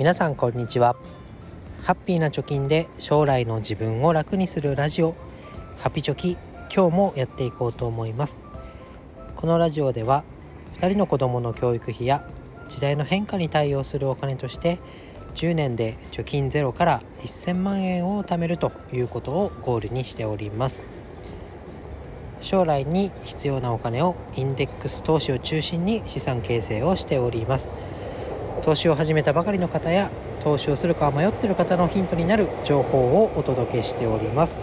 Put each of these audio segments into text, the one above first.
皆さんこんにちは。ハッピーな貯金で将来の自分を楽にするラジオハピチョキ今日もやっていこうと思います。このラジオでは2人の子供の教育費や時代の変化に対応するお金として10年で貯金ゼロから1000万円を貯めるということをゴールにしております。将来に必要なお金をインデックス投資を中心に資産形成をしております。投資を始めたばかりの方や投資をするか迷っている方のヒントになる情報をお届けしております、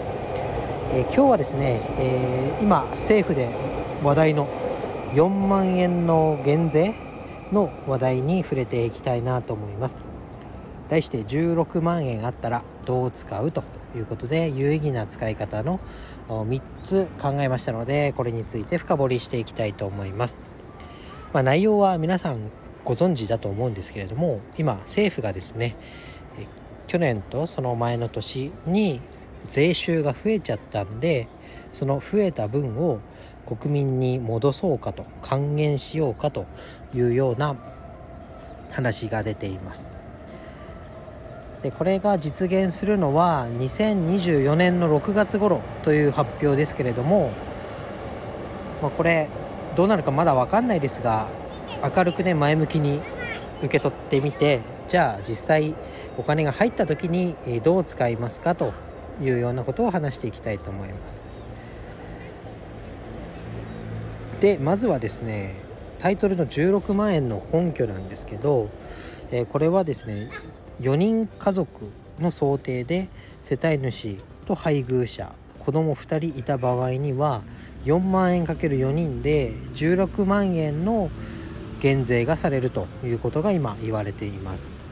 えー、今日はですね、えー、今政府で話題の4万円の減税の話題に触れていきたいなと思います。題して16万円あったらどう使うということで有意義な使い方の3つ考えましたのでこれについて深掘りしていきたいと思います、まあ、内容は皆さんご存知だと思うんですけれども今政府がですね去年とその前の年に税収が増えちゃったんでその増えた分を国民に戻そうかと還元しようかというような話が出ています。でこれが実現するのは2024年の6月頃という発表ですけれども、まあ、これどうなるかまだ分かんないですが明るくね前向きに受け取ってみてじゃあ実際お金が入った時にどう使いますかというようなことを話していきたいと思います。でまずはですねタイトルの16万円の根拠なんですけど、えー、これはですね4人家族の想定で世帯主と配偶者子供2人いた場合には4万円 ×4 人で16万円の減税がされるということが今言われています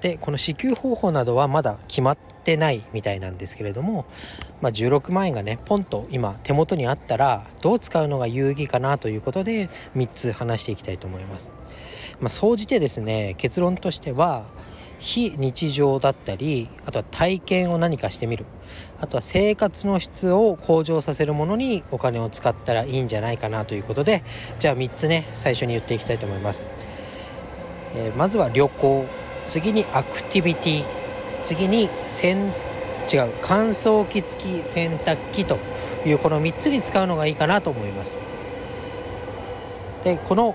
でこの支給方法などはまだ決まってないみたいなんですけれども、まあ、16万円がねポンと今手元にあったらどう使うのが有意義かなということで3つ話していきたいと思います。まあ、総じてですね結論としては非日常だったりあとは体験を何かしてみる。あとは生活の質を向上させるものにお金を使ったらいいんじゃないかなということでじゃあ3つね最初に言っていきたいと思います、えー、まずは旅行。次にアクティビティ。次に洗違う乾燥機付き洗濯機というこの3つに使うのがいいかなと思います。でこの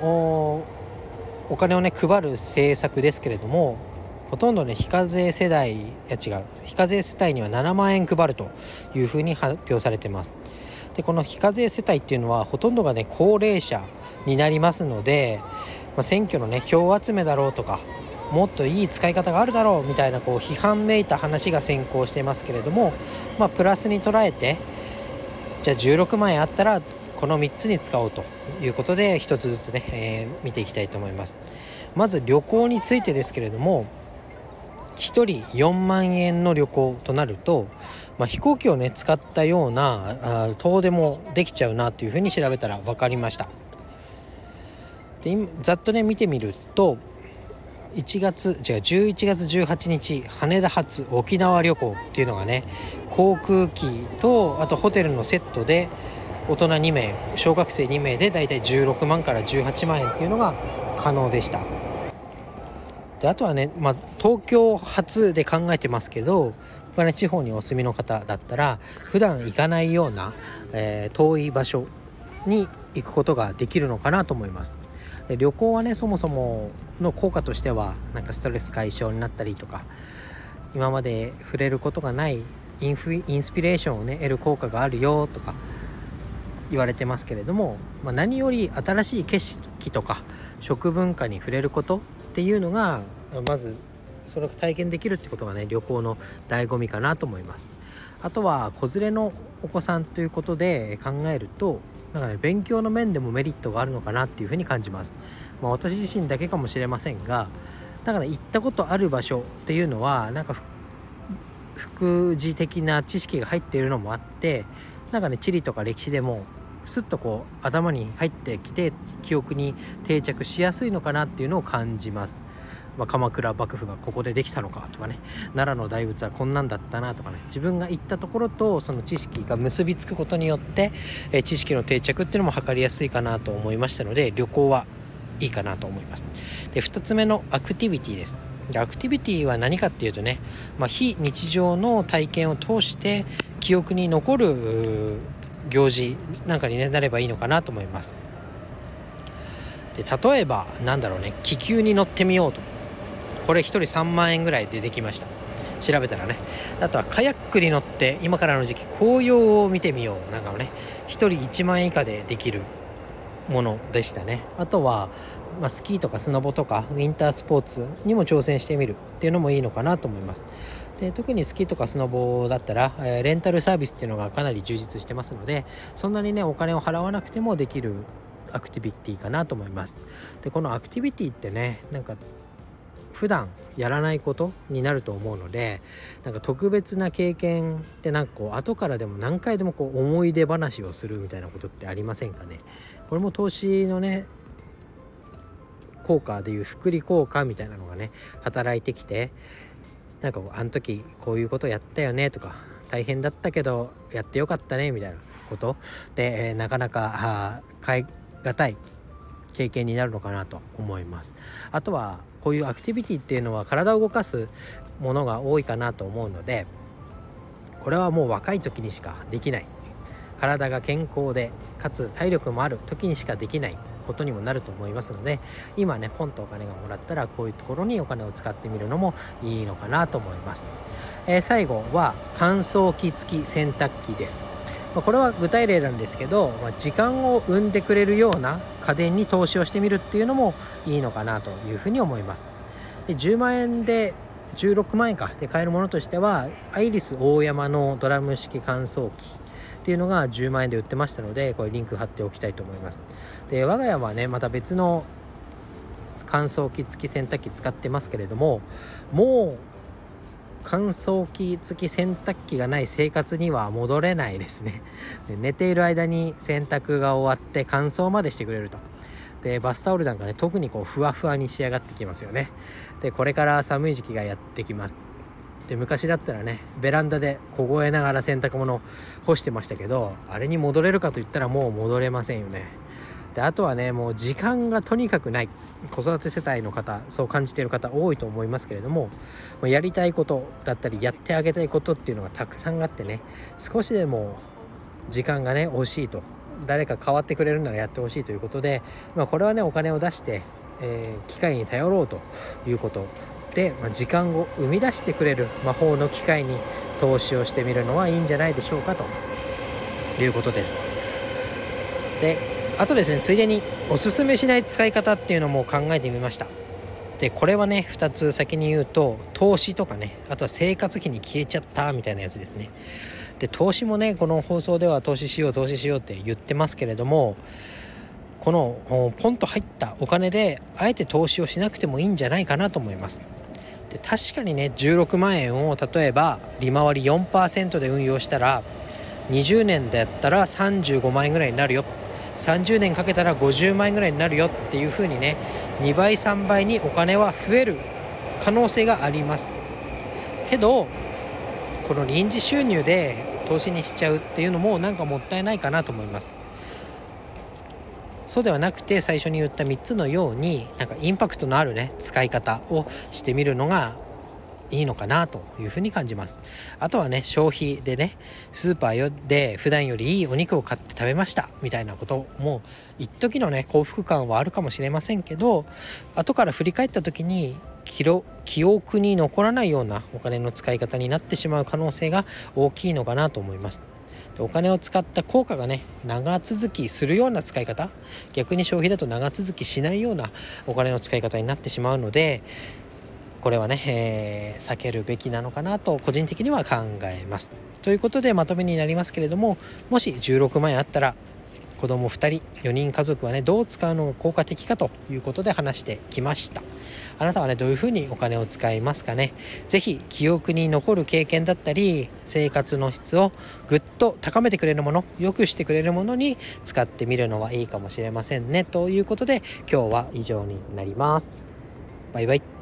お金をね配る政策ですけれどもほとんどね非課税世代いや違う。非課税世帯には7万円配るというふうに発表されてます。でこの非課税世帯っていうのはほとんどがね高齢者になりますので、まあ、選挙のね票集めだろうとかもっといい使い方があるだろうみたいなこう批判めいた話が先行してますけれども、まあ、プラスに捉えてじゃあ16万円あったらこの3つに使おうということで1つずつね、えー、見ていきたいと思います。まず旅行についてですけれども1人4万円の旅行となると、まあ、飛行機をね使ったようなあ遠出もできちゃうなというふうに調べたら分かりました。でざっとね見てみると1月違う11月18日羽田発沖縄旅行っていうのがね航空機とあとホテルのセットで大人2名小学生2名でだいたい16万から18万円っていうのが可能でした。であとはね、まあ、東京発で考えてますけど僕はね地方にお住みの方だったら普段行かないような、えー、遠い場所に行くことができるのかなと思います。で旅行はねそもそもの効果としてはなんかストレス解消になったりとか今まで触れることがないインフインスピレーションをね得る効果があるよとか言われてますけれども、まあ、何より新しい景色とか食文化に触れることっていうのがまずそれを体験できるってことがね旅行の醍醐味かなと思います。あとは子連れのお子さんということで考えるとなんかね勉強の面でもメリットがあるのかなっていうふうに感じます、まあ、私自身だけかもしれませんがだから行ったことある場所っていうのはなんか副次的な知識が入っているのもあってなんかね地理とか歴史でもスッとこう頭に入ってきて記憶に定着しやすいのかなっていうのを感じます。まあ、鎌倉幕府がここでできたのかとかね。奈良の大仏はこんなんだったなとかね。自分が行ったところとその知識が結びつくことによって、え知識の定着っていうのも図りやすいかなと思いましたので旅行はいいかなと思います。で2つ目のアクティビティです。でアクティビティは何かっていうとね、まあ、非日常の体験を通して記憶に残る行事なんかに、なればいいのかなと思います。で例えばなんだろうね気球に乗ってみようと。これ1人3万円ぐらいでできました。調べたらね。あとはカヤックに乗って今からの時期紅葉を見てみよう。なんかもね1人1万円以下でできるものでしたね。あとは、まあ、スキーとかスノボとかウィンタースポーツにも挑戦してみるっていうのもいいのかなと思います。で特にスキーとかスノボだったら、え、レンタルサービスっていうのがかなり充実してますのでそんなにねお金を払わなくてもできるアクティビティかなと思います。でこのアクティビティってねなんか普段やらないことになると思うのでなんか特別な経験ってなんかこう後からでも何回でもこう思い出話をするみたいなことってありませんかね。これも投資のね効果でいう福利効果みたいなのがね働いてきてなんかあの時こういうことやったよねとか大変だったけどやってよかったねみたいなこと？で、えー、なかなか買い難い経験になるのかなと思います。あとはこういうアクティビティっていうのは体を動かすものが多いかなと思うのでこれはもう若い時にしかできない。体が健康でかつ体力もある時にしかできない。ことにもなると思いますので今ねポンとお金がもらったらこういうところにお金を使ってみるのもいいのかなと思います、えー、最後は乾燥機付き洗濯機です。まこれは具体例なんですけど、ま時間を生んでくれるような家電に投資をしてみるっていうのもいいのかなというふうに思います。で10万円で16万円か。で買えるものとしてはアイリス大山のドラム式乾燥機。っていうのが10万円で売ってましたのでこれリンク貼っておきたいと思います。で我が家はねまた別の乾燥機付き洗濯機使ってますけれどももう乾燥機付き洗濯機がない生活には戻れないですね。寝ている間に洗濯が終わって乾燥までしてくれると。でバスタオルなんかね特にこうふわふわに仕上がってきますよね。でこれから寒い時期がやってきます。で昔だったらねベランダで凍えながら洗濯物干してましたけどあれに戻れるかといったらもう戻れませんよね。であとはねもう時間がとにかくない。子育て世帯の方そう感じている方多いと思いますけれどもやりたいことだったりやってあげたいことっていうのがたくさんあってね少しでも時間がね惜しいと誰か変わってくれるならやってほしいということで、まあ、これはねお金を出して、えー、機械に頼ろうということ、まあ、時間を生み出してくれる魔法の機械に投資をしてみるのはいいんじゃないでしょうかと。いうことです。であとですねついでにおすすめしない使い方っていうのも考えてみました。でこれはね2つ先に言うと投資とかねあとは生活費に消えちゃったみたいなやつですね。で投資もねこの放送では投資しよう投資しようって言ってますけれどもこのポンと入ったお金であえて投資をしなくてもいいんじゃないかなと思います。で確かにね16万円を例えば利回り4%で運用したら20年だったら35万円ぐらいになるよ。30年かけたら50万円ぐらいになるよ。っていう風にね2倍3倍にお金は増える可能性があります。けどこの臨時収入で投資にしちゃうっていうのもなんかもったいないかなと思います。そうではなくて最初に言った3つのようになんかインパクトのあるね使い方をしてみるのがいいのかなというふうに感じます。あとはね消費でねスーパーで普段よりいいお肉を買って食べましたみたいなことも一時のね幸福感はあるかもしれませんけど後から振り返った時に記憶に残らないようなお金の使い方になってしまう可能性が大きいのかなと思います。お金を使った効果がね長続きするような使い方逆に消費だと長続きしないようなお金の使い方になってしまうのでこれはね、えー、避けるべきなのかなと個人的には考えます。ということでまとめになりますけれどももし16万円あったら子供2人4人家族はねどう使うのが効果的かということで話してきました。あなたはねどういうふうにお金を使いますかね。是非記憶に残る経験だったり生活の質をぐっと高めてくれるもの良くしてくれるものに使ってみるのはいいかもしれませんね。ということで今日は以上になります。バイバイ。